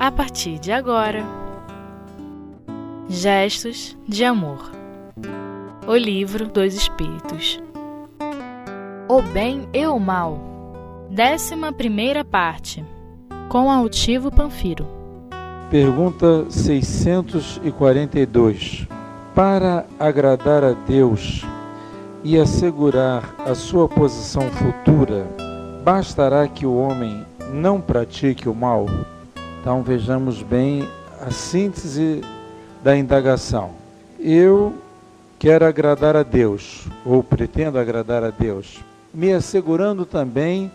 a partir de agora. Gestos de Amor. O Livro dos Espíritos. O Bem e o Mal. Décima primeira parte. Com Altivo Panfiro. Pergunta 642 Para agradar a Deus e assegurar a sua posição futura, bastará que o homem não pratique o mal? Então vejamos bem a síntese da indagação. Eu quero agradar a Deus, ou pretendo agradar a Deus, me assegurando também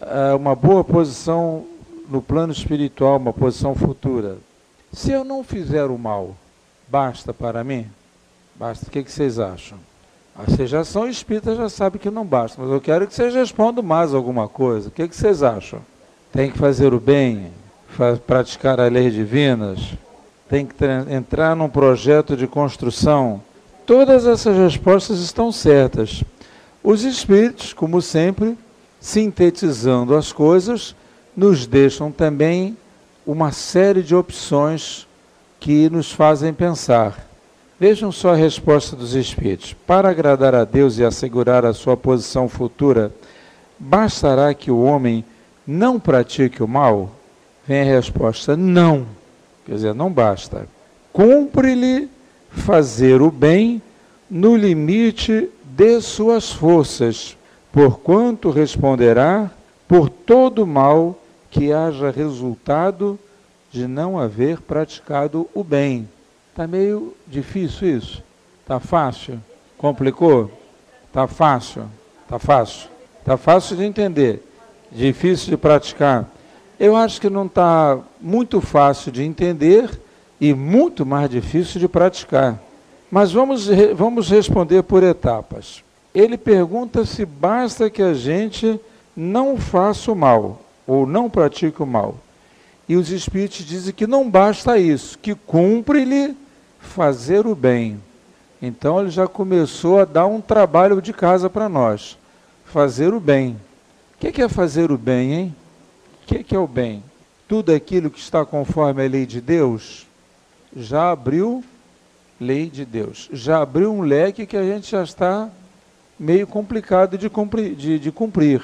uh, uma boa posição no plano espiritual, uma posição futura. Se eu não fizer o mal, basta para mim? Basta. O que, que vocês acham? Ah, vocês já são espíritas, já sabem que não basta, mas eu quero que vocês respondam mais alguma coisa. O que, que vocês acham? Tem que fazer o bem? Praticar as leis divinas, tem que entrar num projeto de construção. Todas essas respostas estão certas. Os espíritos, como sempre, sintetizando as coisas, nos deixam também uma série de opções que nos fazem pensar. Vejam só a resposta dos espíritos. Para agradar a Deus e assegurar a sua posição futura, bastará que o homem não pratique o mal? Vem a resposta: não. Quer dizer, não basta. Cumpre-lhe fazer o bem no limite de suas forças, porquanto responderá por todo mal que haja resultado de não haver praticado o bem. Está meio difícil isso? Está fácil? Complicou? Está fácil? Está fácil? Está fácil de entender, difícil de praticar. Eu acho que não está muito fácil de entender e muito mais difícil de praticar. Mas vamos, vamos responder por etapas. Ele pergunta se basta que a gente não faça o mal, ou não pratique o mal. E os Espíritos dizem que não basta isso, que cumpre-lhe fazer o bem. Então ele já começou a dar um trabalho de casa para nós. Fazer o bem. O que é fazer o bem, hein? O que, que é o bem? Tudo aquilo que está conforme a lei de Deus já abriu lei de Deus. Já abriu um leque que a gente já está meio complicado de cumprir. De, de cumprir.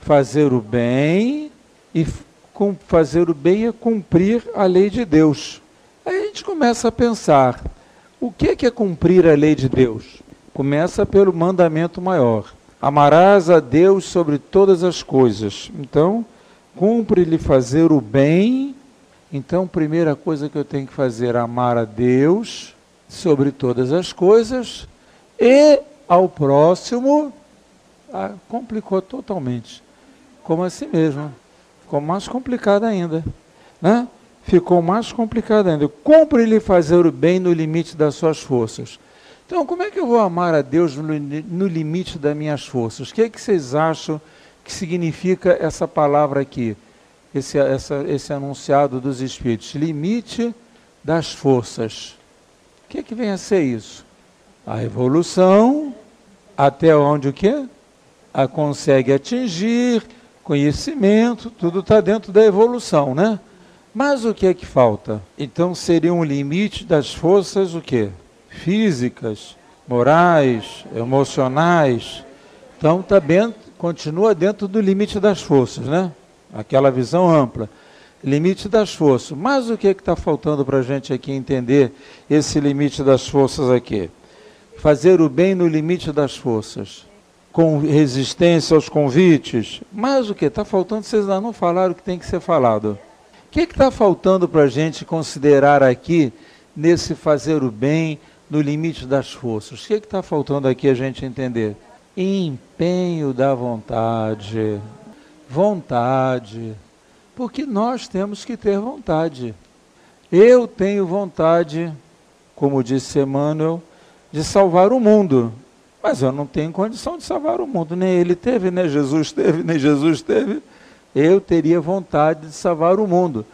Fazer o bem e com, fazer o bem é cumprir a lei de Deus. Aí a gente começa a pensar, o que é cumprir a lei de Deus? Começa pelo mandamento maior. Amarás a Deus sobre todas as coisas. Então, cumpre-lhe fazer o bem. Então, primeira coisa que eu tenho que fazer é amar a Deus sobre todas as coisas e ao próximo. Ah, complicou totalmente. Como assim mesmo? Ficou mais complicado ainda. Né? Ficou mais complicado ainda. Cumpre-lhe fazer o bem no limite das suas forças. Então, como é que eu vou amar a Deus no, no limite das minhas forças? O que, é que vocês acham que significa essa palavra aqui, esse, essa, esse anunciado dos Espíritos? Limite das forças. O que, é que vem a ser isso? A evolução, até onde o quê? A consegue atingir, conhecimento, tudo está dentro da evolução, né? Mas o que é que falta? Então seria um limite das forças o quê? Físicas, morais, emocionais. Então está dentro, continua dentro do limite das forças, né? Aquela visão ampla. Limite das forças. Mas o que é está faltando para a gente aqui entender esse limite das forças aqui? Fazer o bem no limite das forças. Com resistência aos convites. Mas o que? Está faltando, vocês ainda não falaram o que tem que ser falado. O que está faltando para a gente considerar aqui nesse fazer o bem no limite das forças? O que está faltando aqui a gente entender? Empenho da vontade. Vontade. Porque nós temos que ter vontade. Eu tenho vontade, como disse Emmanuel, de salvar o mundo. Mas eu não tenho condição de salvar o mundo. Nem ele teve, nem Jesus teve, nem Jesus teve. Eu teria vontade de salvar o mundo.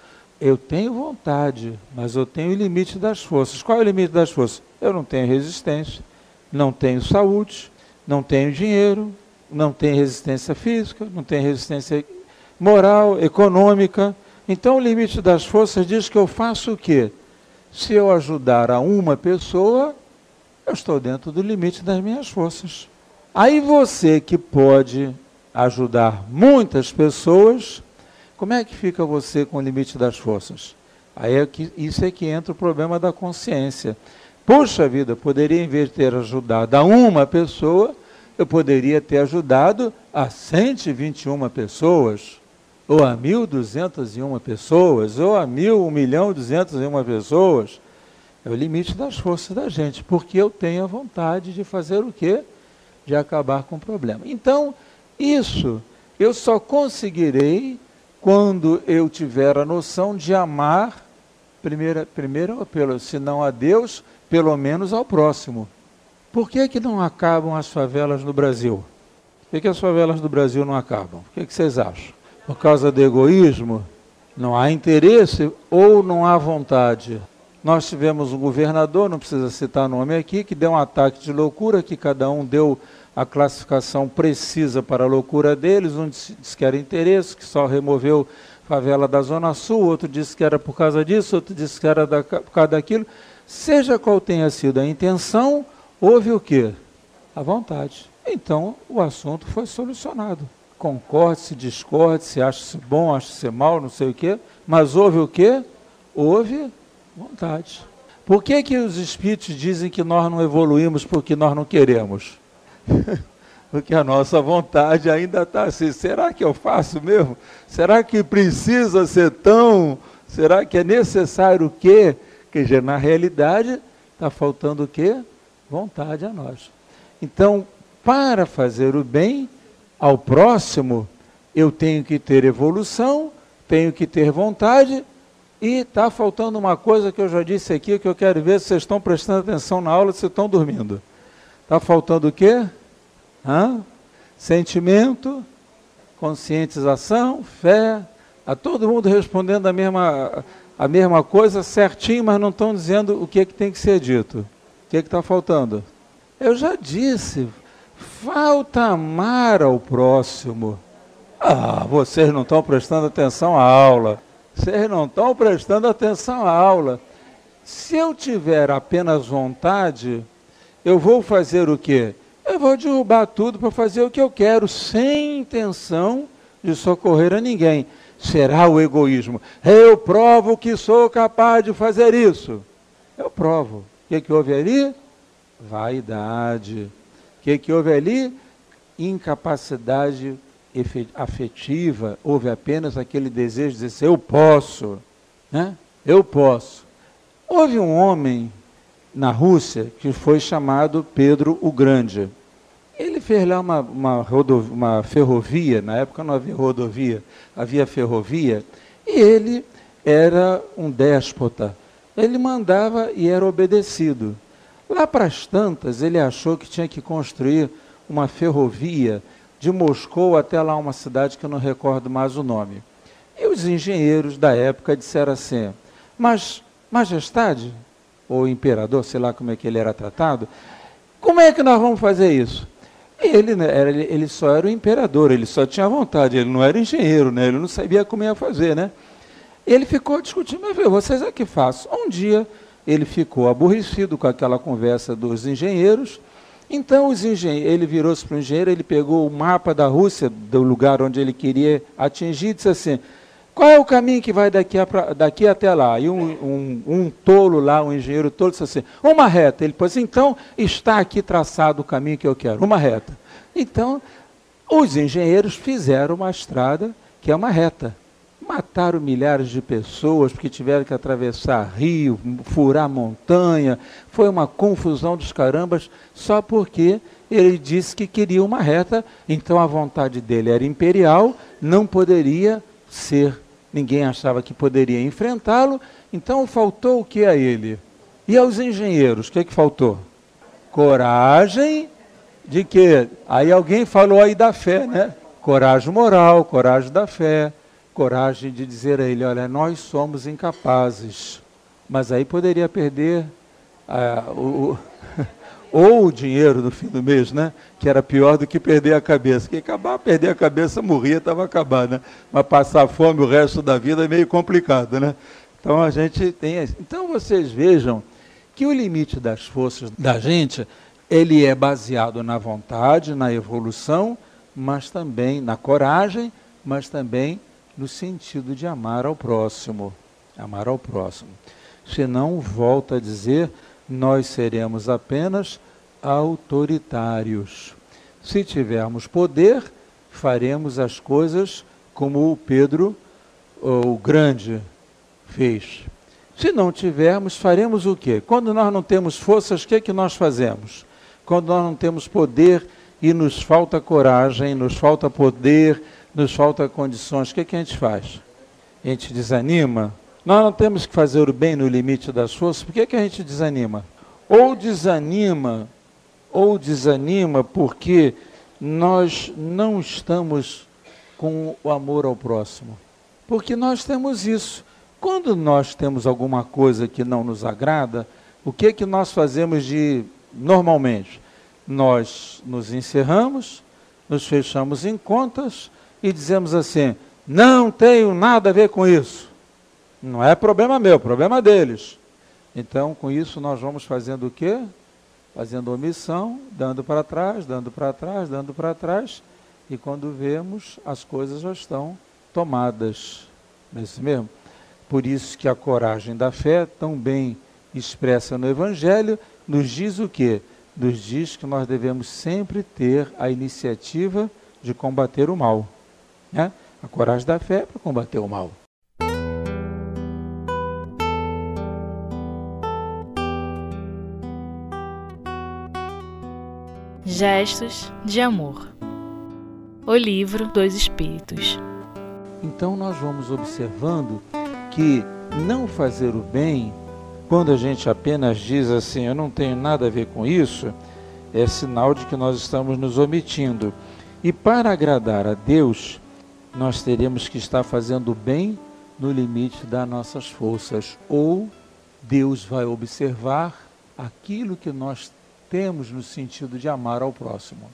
Eu tenho vontade, mas eu tenho o limite das forças. Qual é o limite das forças? Eu não tenho resistência, não tenho saúde, não tenho dinheiro, não tenho resistência física, não tenho resistência moral, econômica, Então o limite das forças diz que eu faço o quê? Se eu ajudar a uma pessoa, eu estou dentro do limite das minhas forças. Aí você que pode ajudar muitas pessoas, como é que fica você com o limite das forças? Aí é que, isso é que entra o problema da consciência. Puxa vida, poderia, em vez de ter ajudado a uma pessoa, eu poderia ter ajudado a 121 pessoas, ou a 1.201 pessoas, ou a 1.000, 1 milhão 201 pessoas. É o limite das forças da gente, porque eu tenho a vontade de fazer o quê? De acabar com o problema. Então, isso eu só conseguirei quando eu tiver a noção de amar, primeiro, primeiro pelo, se não a Deus, pelo menos ao próximo. Por que, que não acabam as favelas no Brasil? Por que, que as favelas do Brasil não acabam? O que, que vocês acham? Por causa do egoísmo? Não há interesse ou não há vontade? Nós tivemos um governador, não precisa citar nome aqui, que deu um ataque de loucura, que cada um deu a classificação precisa para a loucura deles. Um disse que era interesse, que só removeu favela da Zona Sul, outro disse que era por causa disso, outro disse que era da, por causa daquilo. Seja qual tenha sido a intenção, houve o quê? A vontade. Então o assunto foi solucionado. Concorde-se, discorde-se, acha-se bom, acha-se mal, não sei o quê, mas houve o quê? Houve vontade. Por que, que os espíritos dizem que nós não evoluímos porque nós não queremos? porque a nossa vontade ainda está assim. Será que eu faço mesmo? Será que precisa ser tão? Será que é necessário o quê? Que na realidade está faltando o quê? Vontade a nós. Então, para fazer o bem ao próximo, eu tenho que ter evolução, tenho que ter vontade e está faltando uma coisa que eu já disse aqui, que eu quero ver se vocês estão prestando atenção na aula, se estão dormindo. Está faltando o quê? Hã? Sentimento, conscientização, fé. A todo mundo respondendo a mesma, a mesma coisa certinho, mas não estão dizendo o que, é que tem que ser dito. O que é está faltando? Eu já disse, falta amar ao próximo. Ah, vocês não estão prestando atenção à aula. Vocês não estão prestando atenção à aula. Se eu tiver apenas vontade, eu vou fazer o quê? Eu vou derrubar tudo para fazer o que eu quero, sem intenção de socorrer a ninguém será o egoísmo. Eu provo que sou capaz de fazer isso. Eu provo. O que, que houve ali? Vaidade. O que, que houve ali? Incapacidade afetiva. Houve apenas aquele desejo de dizer, eu posso. Né? Eu posso. Houve um homem na Rússia que foi chamado Pedro o Grande. Ele fez lá uma, uma, rodovia, uma ferrovia, na época não havia rodovia, havia ferrovia, e ele era um déspota. Ele mandava e era obedecido. Lá para as tantas, ele achou que tinha que construir uma ferrovia de Moscou até lá uma cidade que eu não recordo mais o nome. E os engenheiros da época disseram assim: Mas, majestade, ou imperador, sei lá como é que ele era tratado, como é que nós vamos fazer isso? Ele, né, era, ele só era o imperador, ele só tinha vontade, ele não era engenheiro, né? ele não sabia como ia fazer. Né? Ele ficou discutindo, mas vocês é que façam. Um dia ele ficou aborrecido com aquela conversa dos engenheiros, então os engenheiros, ele virou-se para o engenheiro, ele pegou o mapa da Rússia, do lugar onde ele queria atingir, e disse assim, qual é o caminho que vai daqui, a, daqui até lá? E um, um, um, tolo lá, um engenheiro tolo, disse assim: uma reta. Ele disse: então está aqui traçado o caminho que eu quero, uma reta. Então, os engenheiros fizeram uma estrada que é uma reta. Mataram milhares de pessoas porque tiveram que atravessar rio, furar montanha. Foi uma confusão dos carambas, só porque ele disse que queria uma reta, então a vontade dele era imperial, não poderia ser ninguém achava que poderia enfrentá-lo, então faltou o que a ele? E aos engenheiros, o que, é que faltou? Coragem de que? Aí alguém falou aí da fé, né? Coragem moral, coragem da fé, coragem de dizer a ele, olha, nós somos incapazes. Mas aí poderia perder ah, o, ou o dinheiro no fim do mês, né? Que era pior do que perder a cabeça. Que acabar, perder a cabeça, morria, estava acabado, né? Mas passar fome o resto da vida é meio complicado, né? Então a gente tem. Então vocês vejam que o limite das forças da gente, ele é baseado na vontade, na evolução, mas também na coragem, mas também no sentido de amar ao próximo. Amar ao próximo. Senão, volta a dizer, nós seremos apenas autoritários. Se tivermos poder, faremos as coisas como o Pedro, o grande, fez. Se não tivermos, faremos o quê? Quando nós não temos forças, o que é que nós fazemos? Quando nós não temos poder e nos falta coragem, nos falta poder, nos falta condições, o que é que a gente faz? A gente desanima? Nós não temos que fazer o bem no limite das forças, por que, é que a gente desanima? Ou desanima, ou desanima porque nós não estamos com o amor ao próximo. Porque nós temos isso. Quando nós temos alguma coisa que não nos agrada, o que é que nós fazemos de normalmente? Nós nos encerramos, nos fechamos em contas e dizemos assim: não tenho nada a ver com isso. Não é problema meu, problema deles. Então, com isso, nós vamos fazendo o quê? Fazendo omissão, dando para trás, dando para trás, dando para trás. E quando vemos, as coisas já estão tomadas. Não é isso mesmo? Por isso que a coragem da fé, tão bem expressa no Evangelho, nos diz o quê? Nos diz que nós devemos sempre ter a iniciativa de combater o mal. Né? A coragem da fé é para combater o mal. Gestos de Amor. O Livro dos Espíritos. Então nós vamos observando que não fazer o bem, quando a gente apenas diz assim, eu não tenho nada a ver com isso, é sinal de que nós estamos nos omitindo. E para agradar a Deus, nós teremos que estar fazendo o bem no limite das nossas forças, ou Deus vai observar aquilo que nós temos no sentido de amar ao próximo.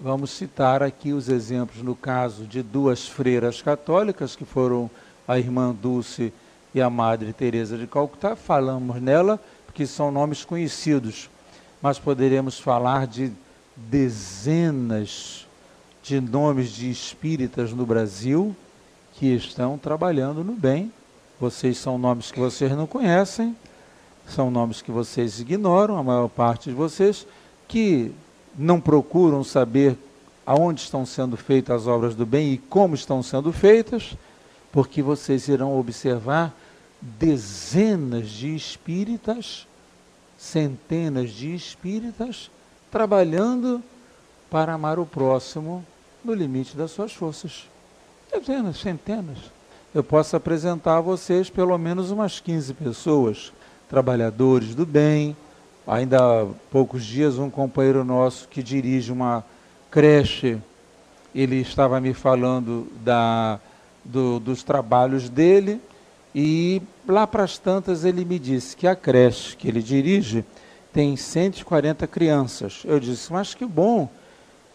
Vamos citar aqui os exemplos no caso de duas freiras católicas que foram a irmã Dulce e a Madre Teresa de Calcutá, falamos nela porque são nomes conhecidos, mas poderemos falar de dezenas de nomes de espíritas no Brasil que estão trabalhando no bem. Vocês são nomes que vocês não conhecem, são nomes que vocês ignoram, a maior parte de vocês, que não procuram saber aonde estão sendo feitas as obras do bem e como estão sendo feitas, porque vocês irão observar dezenas de espíritas, centenas de espíritas, trabalhando para amar o próximo no limite das suas forças. Dezenas, centenas. Eu posso apresentar a vocês pelo menos umas 15 pessoas, trabalhadores do bem. Ainda há poucos dias, um companheiro nosso que dirige uma creche, ele estava me falando da, do, dos trabalhos dele e lá para as tantas ele me disse que a creche que ele dirige tem 140 crianças. Eu disse, mas que bom,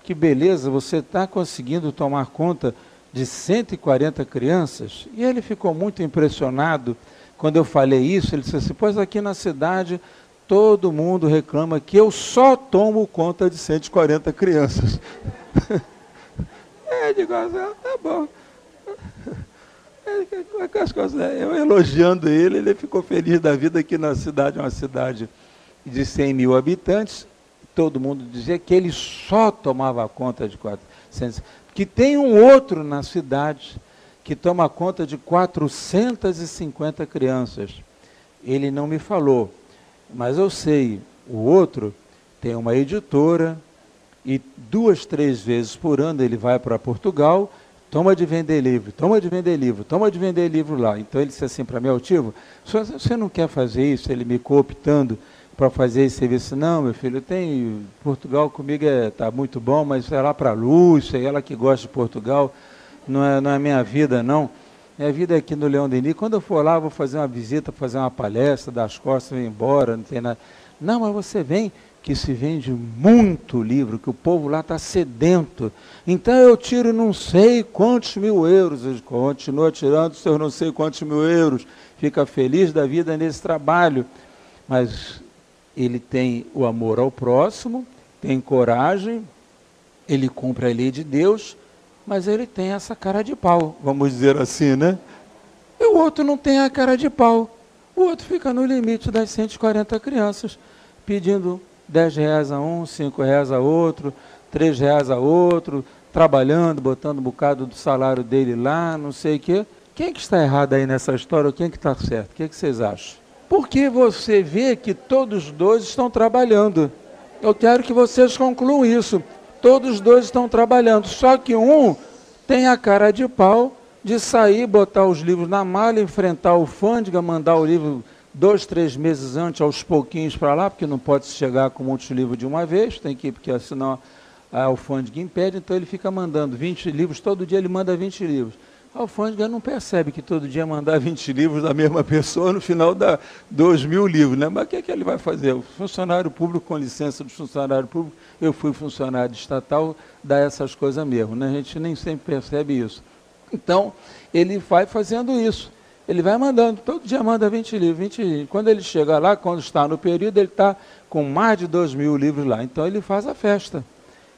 que beleza, você está conseguindo tomar conta de 140 crianças? E ele ficou muito impressionado quando eu falei isso. Ele disse assim: Pois aqui na cidade todo mundo reclama que eu só tomo conta de 140 crianças. é, digo, assim, ah, tá bom. É eu elogiando ele, ele ficou feliz da vida aqui na cidade, uma cidade de 100 mil habitantes. Todo mundo dizia que ele só tomava conta de 400. Que tem um outro na cidade que toma conta de 450 crianças. Ele não me falou, mas eu sei, o outro tem uma editora e duas, três vezes por ano ele vai para Portugal Toma de vender livro, toma de vender livro, toma de vender livro lá. Então ele disse assim para mim, Altivo, você não quer fazer isso? Ele me cooptando para fazer esse serviço. Não, meu filho, tem Portugal comigo está é, muito bom, mas é lá para a Lúcia, ela que gosta de Portugal, não é, não é minha vida, não. Minha vida é aqui no Leão Denis. Quando eu for lá, vou fazer uma visita, fazer uma palestra, dar as costas, ir embora, não tem nada. Não, mas você vem, que se vende muito livro, que o povo lá está sedento. Então eu tiro não sei quantos mil euros. Continua tirando seus não sei quantos mil euros. Fica feliz da vida nesse trabalho. Mas ele tem o amor ao próximo, tem coragem, ele cumpre a lei de Deus, mas ele tem essa cara de pau, vamos dizer assim, né? E o outro não tem a cara de pau. O outro fica no limite das 140 crianças, pedindo 10 reais a um, 5 reais a outro, 3 reais a outro, trabalhando, botando um bocado do salário dele lá, não sei o quê. Quem que está errado aí nessa história ou quem que está certo? O que, que vocês acham? Porque você vê que todos dois estão trabalhando. Eu quero que vocês concluam isso. Todos dois estão trabalhando, só que um tem a cara de pau de sair, botar os livros na mala, enfrentar o fândega, mandar o livro dois, três meses antes, aos pouquinhos para lá, porque não pode chegar com muitos livros de uma vez, tem que ir, porque senão a alfândega impede, então ele fica mandando 20 livros, todo dia ele manda 20 livros. Alfândega não percebe que todo dia mandar 20 livros da mesma pessoa, no final dá 2 mil livros, né? Mas o que, é que ele vai fazer? O funcionário público, com licença do funcionário público, eu fui funcionário estatal, dá essas coisas mesmo, né? A gente nem sempre percebe isso. Então, ele vai fazendo isso. Ele vai mandando, todo dia manda 20 livros, 20 livros. Quando ele chega lá, quando está no período, ele está com mais de 2 mil livros lá. Então ele faz a festa.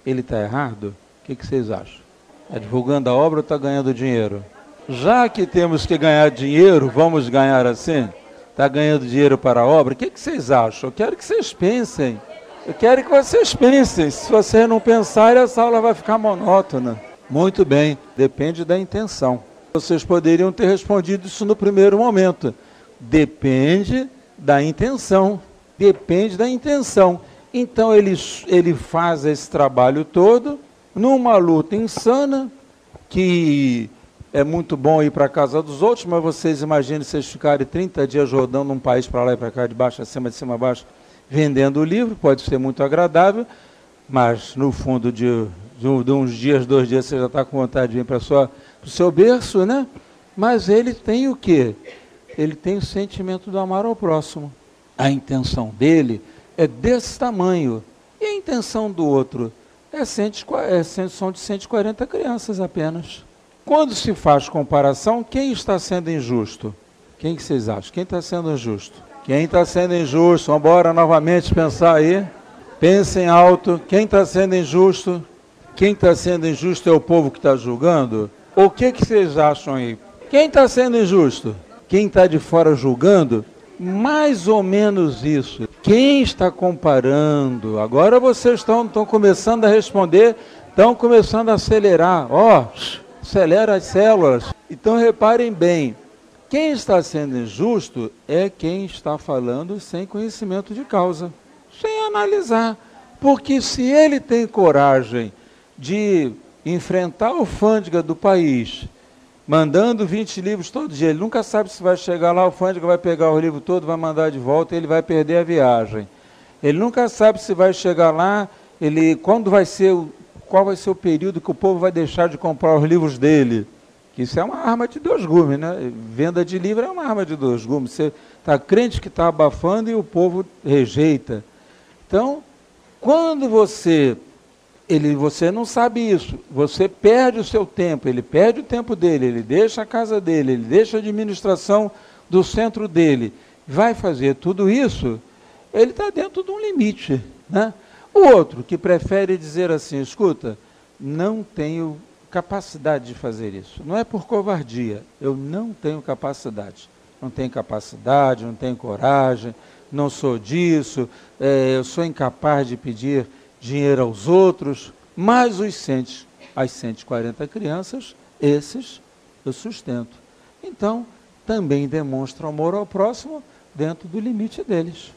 Ele está errado? O que, que vocês acham? Divulgando a obra ou está ganhando dinheiro? Já que temos que ganhar dinheiro, vamos ganhar assim? Está ganhando dinheiro para a obra? O que, que vocês acham? Eu quero que vocês pensem. Eu quero que vocês pensem. Se vocês não pensarem, essa aula vai ficar monótona. Muito bem, depende da intenção. Vocês poderiam ter respondido isso no primeiro momento. Depende da intenção. Depende da intenção. Então ele, ele faz esse trabalho todo numa luta insana, que é muito bom ir para a casa dos outros, mas vocês imaginem vocês ficarem 30 dias rodando um país para lá e para cá, de baixo a cima, de cima a baixo, vendendo o livro, pode ser muito agradável, mas no fundo de, de, de uns dias, dois dias, você já está com vontade de vir para o seu berço, né? Mas ele tem o quê? Ele tem o sentimento do amar ao próximo. A intenção dele é desse tamanho. E a intenção do outro? É, cento, é são de 140 crianças apenas. Quando se faz comparação, quem está sendo injusto? Quem que vocês acham? Quem está sendo injusto? Quem está sendo injusto? Vamos embora novamente pensar aí. Pensem alto. Quem está sendo injusto? Quem está sendo injusto é o povo que está julgando? O que, que vocês acham aí? Quem está sendo injusto? Quem está de fora julgando? Mais ou menos isso. Quem está comparando? Agora vocês estão, estão começando a responder, estão começando a acelerar. Ó, oh, acelera as células. Então reparem bem, quem está sendo injusto é quem está falando sem conhecimento de causa, sem analisar. Porque se ele tem coragem de enfrentar a alfândega do país, mandando 20 livros todo dia. Ele nunca sabe se vai chegar lá, a alfândega vai pegar o livro todo, vai mandar de volta ele vai perder a viagem. Ele nunca sabe se vai chegar lá, ele quando vai ser qual vai ser o período que o povo vai deixar de comprar os livros dele. Isso é uma arma de dois gumes, né? Venda de livro é uma arma de dois gumes. Você está crente que está abafando e o povo rejeita. Então, quando você ele, você não sabe isso. Você perde o seu tempo, ele perde o tempo dele, ele deixa a casa dele, ele deixa a administração do centro dele. Vai fazer tudo isso, ele está dentro de um limite. Né? O outro que prefere dizer assim: escuta, não tenho capacidade de fazer isso. Não é por covardia, eu não tenho capacidade. Não tenho capacidade, não tenho coragem, não sou disso, é, eu sou incapaz de pedir dinheiro aos outros, mais os 100, as 140 crianças, esses eu sustento. Então, também demonstra amor ao próximo dentro do limite deles.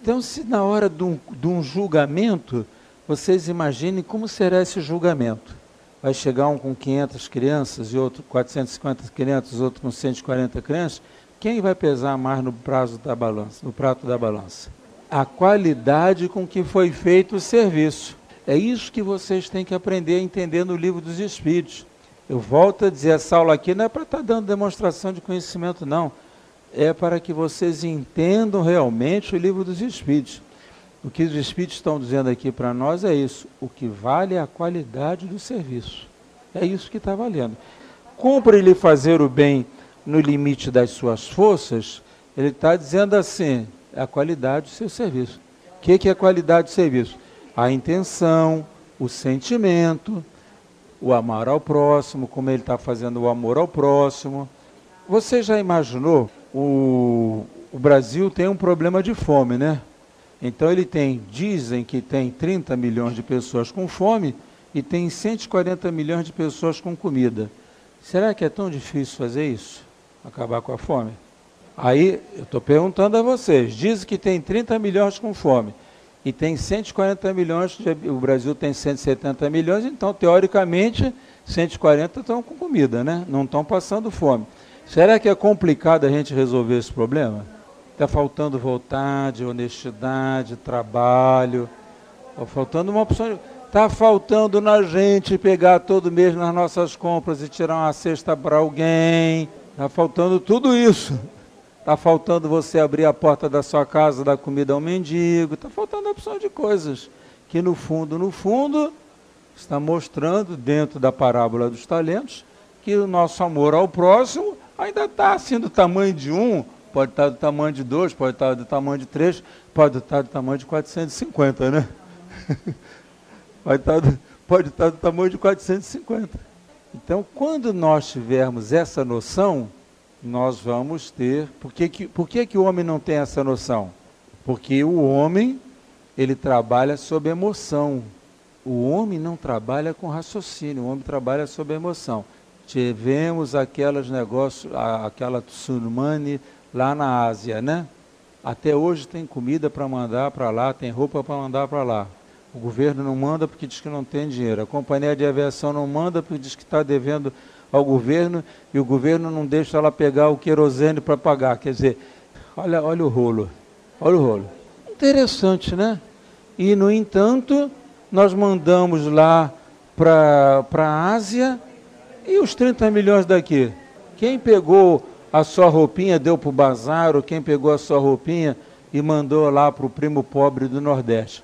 Então, se na hora de um, de um julgamento, vocês imaginem como será esse julgamento. Vai chegar um com 500 crianças e outro com 450 crianças, outro com 140 crianças. Quem vai pesar mais no prazo da balança, no prato da balança? A qualidade com que foi feito o serviço. É isso que vocês têm que aprender a entender no livro dos Espíritos. Eu volto a dizer, essa aula aqui não é para estar tá dando demonstração de conhecimento, não. É para que vocês entendam realmente o livro dos Espíritos. O que os Espíritos estão dizendo aqui para nós é isso. O que vale é a qualidade do serviço. É isso que está valendo. Cumpre-lhe fazer o bem no limite das suas forças, ele está dizendo assim, a qualidade do seu serviço. O que, que é qualidade do serviço? A intenção, o sentimento, o amar ao próximo, como ele está fazendo o amor ao próximo. Você já imaginou? O, o Brasil tem um problema de fome, né? Então ele tem, dizem que tem 30 milhões de pessoas com fome e tem 140 milhões de pessoas com comida. Será que é tão difícil fazer isso? Acabar com a fome? Aí eu estou perguntando a vocês: dizem que tem 30 milhões com fome e tem 140 milhões, o Brasil tem 170 milhões, então teoricamente 140 estão com comida, né? Não estão passando fome. Será que é complicado a gente resolver esse problema? Está faltando vontade, honestidade, trabalho. Está faltando uma opção. Está faltando na gente pegar todo mês nas nossas compras e tirar uma cesta para alguém. Está faltando tudo isso. Está faltando você abrir a porta da sua casa, dar comida ao mendigo. Está faltando opção de coisas que, no fundo, no fundo, está mostrando, dentro da parábola dos talentos, que o nosso amor ao próximo ainda está assim do tamanho de um pode estar do tamanho de 2, pode estar do tamanho de 3, pode estar do tamanho de 450, né? pode, estar pode estar do tamanho de 450. Então, quando nós tivermos essa noção, nós vamos ter. Por que, que, por que, que o homem não tem essa noção? Porque o homem, ele trabalha sob emoção. O homem não trabalha com raciocínio, o homem trabalha sob emoção. Tivemos aquelas negócios, aquela tsunami lá na Ásia, né? Até hoje tem comida para mandar para lá, tem roupa para mandar para lá. O governo não manda porque diz que não tem dinheiro. A companhia de aviação não manda porque diz que está devendo ao governo e o governo não deixa ela pegar o querosene para pagar. Quer dizer, olha, olha o rolo. Olha o rolo. Interessante, né? E, no entanto, nós mandamos lá para a Ásia e os 30 milhões daqui. Quem pegou a sua roupinha deu para o bazar, ou quem pegou a sua roupinha e mandou lá para o primo pobre do Nordeste.